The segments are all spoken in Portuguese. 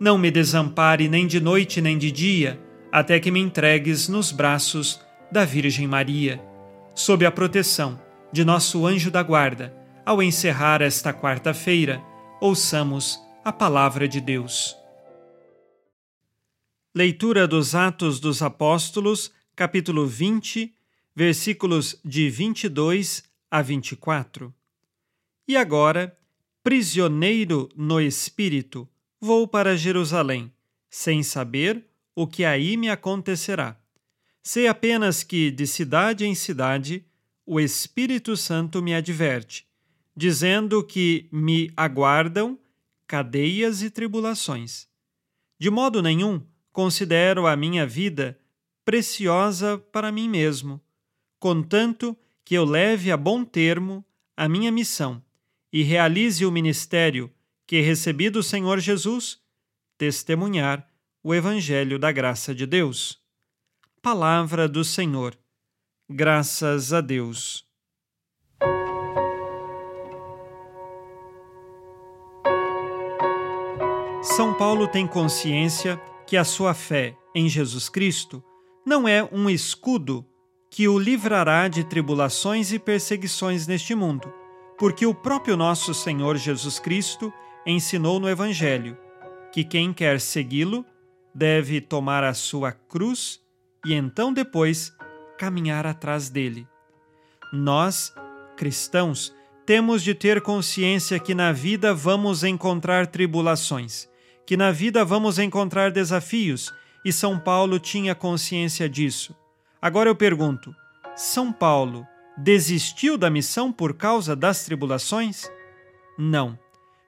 não me desampare nem de noite nem de dia, até que me entregues nos braços da Virgem Maria. Sob a proteção de nosso anjo da guarda, ao encerrar esta quarta-feira, ouçamos a palavra de Deus. Leitura dos Atos dos Apóstolos, capítulo 20, versículos de 22 a 24. E agora, prisioneiro no espírito, Vou para Jerusalém, sem saber o que aí me acontecerá. Sei apenas que, de cidade em cidade, o Espírito Santo me adverte, dizendo que me aguardam cadeias e tribulações. De modo nenhum considero a minha vida preciosa para mim mesmo, contanto que eu leve a bom termo a minha missão e realize o ministério que recebi do Senhor Jesus, testemunhar o Evangelho da graça de Deus. Palavra do Senhor. Graças a Deus. São Paulo tem consciência que a sua fé em Jesus Cristo não é um escudo que o livrará de tribulações e perseguições neste mundo, porque o próprio nosso Senhor Jesus Cristo ensinou no Evangelho que quem quer segui-lo deve tomar a sua cruz e então depois caminhar atrás dele. Nós, cristãos, temos de ter consciência que na vida vamos encontrar tribulações, que na vida vamos encontrar desafios, e São Paulo tinha consciência disso. Agora eu pergunto: São Paulo desistiu da missão por causa das tribulações? Não.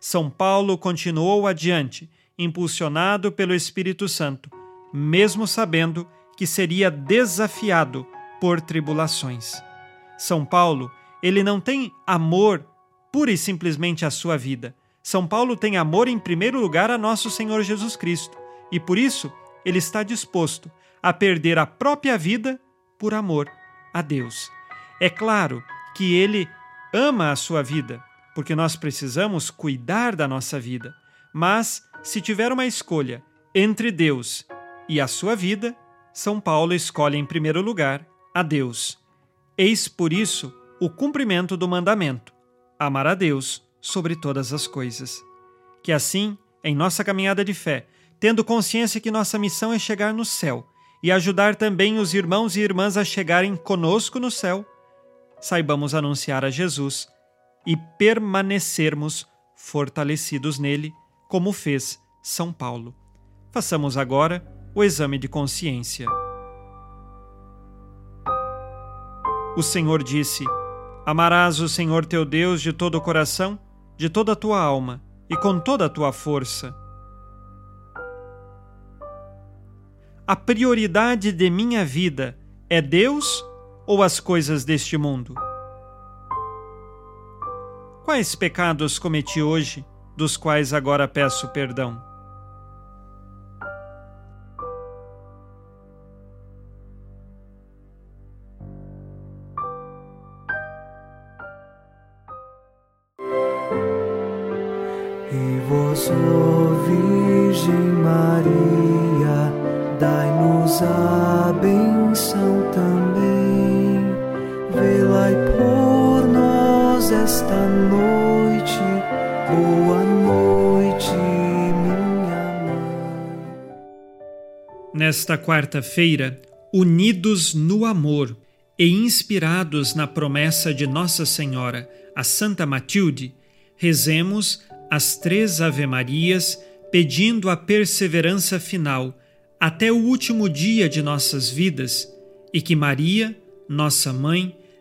São Paulo continuou adiante, impulsionado pelo Espírito Santo, mesmo sabendo que seria desafiado por tribulações. São Paulo, ele não tem amor pura e simplesmente à sua vida. São Paulo tem amor em primeiro lugar a nosso Senhor Jesus Cristo, e por isso ele está disposto a perder a própria vida por amor a Deus. É claro que ele ama a sua vida, porque nós precisamos cuidar da nossa vida. Mas, se tiver uma escolha entre Deus e a sua vida, São Paulo escolhe em primeiro lugar a Deus. Eis por isso o cumprimento do mandamento: amar a Deus sobre todas as coisas. Que assim, em nossa caminhada de fé, tendo consciência que nossa missão é chegar no céu e ajudar também os irmãos e irmãs a chegarem conosco no céu, saibamos anunciar a Jesus e permanecermos fortalecidos nele, como fez São Paulo. Façamos agora o exame de consciência. O Senhor disse: Amarás o Senhor teu Deus de todo o coração, de toda a tua alma e com toda a tua força. A prioridade de minha vida é Deus ou as coisas deste mundo? Quais pecados cometi hoje, dos quais agora peço perdão? E vós, Virgem Maria, dai-nos a bênção. Esta noite, boa noite, minha mãe. Nesta quarta-feira, unidos no amor e inspirados na promessa de Nossa Senhora, a Santa Matilde, rezemos as três Ave-Marias pedindo a perseverança final até o último dia de nossas vidas e que Maria, nossa mãe,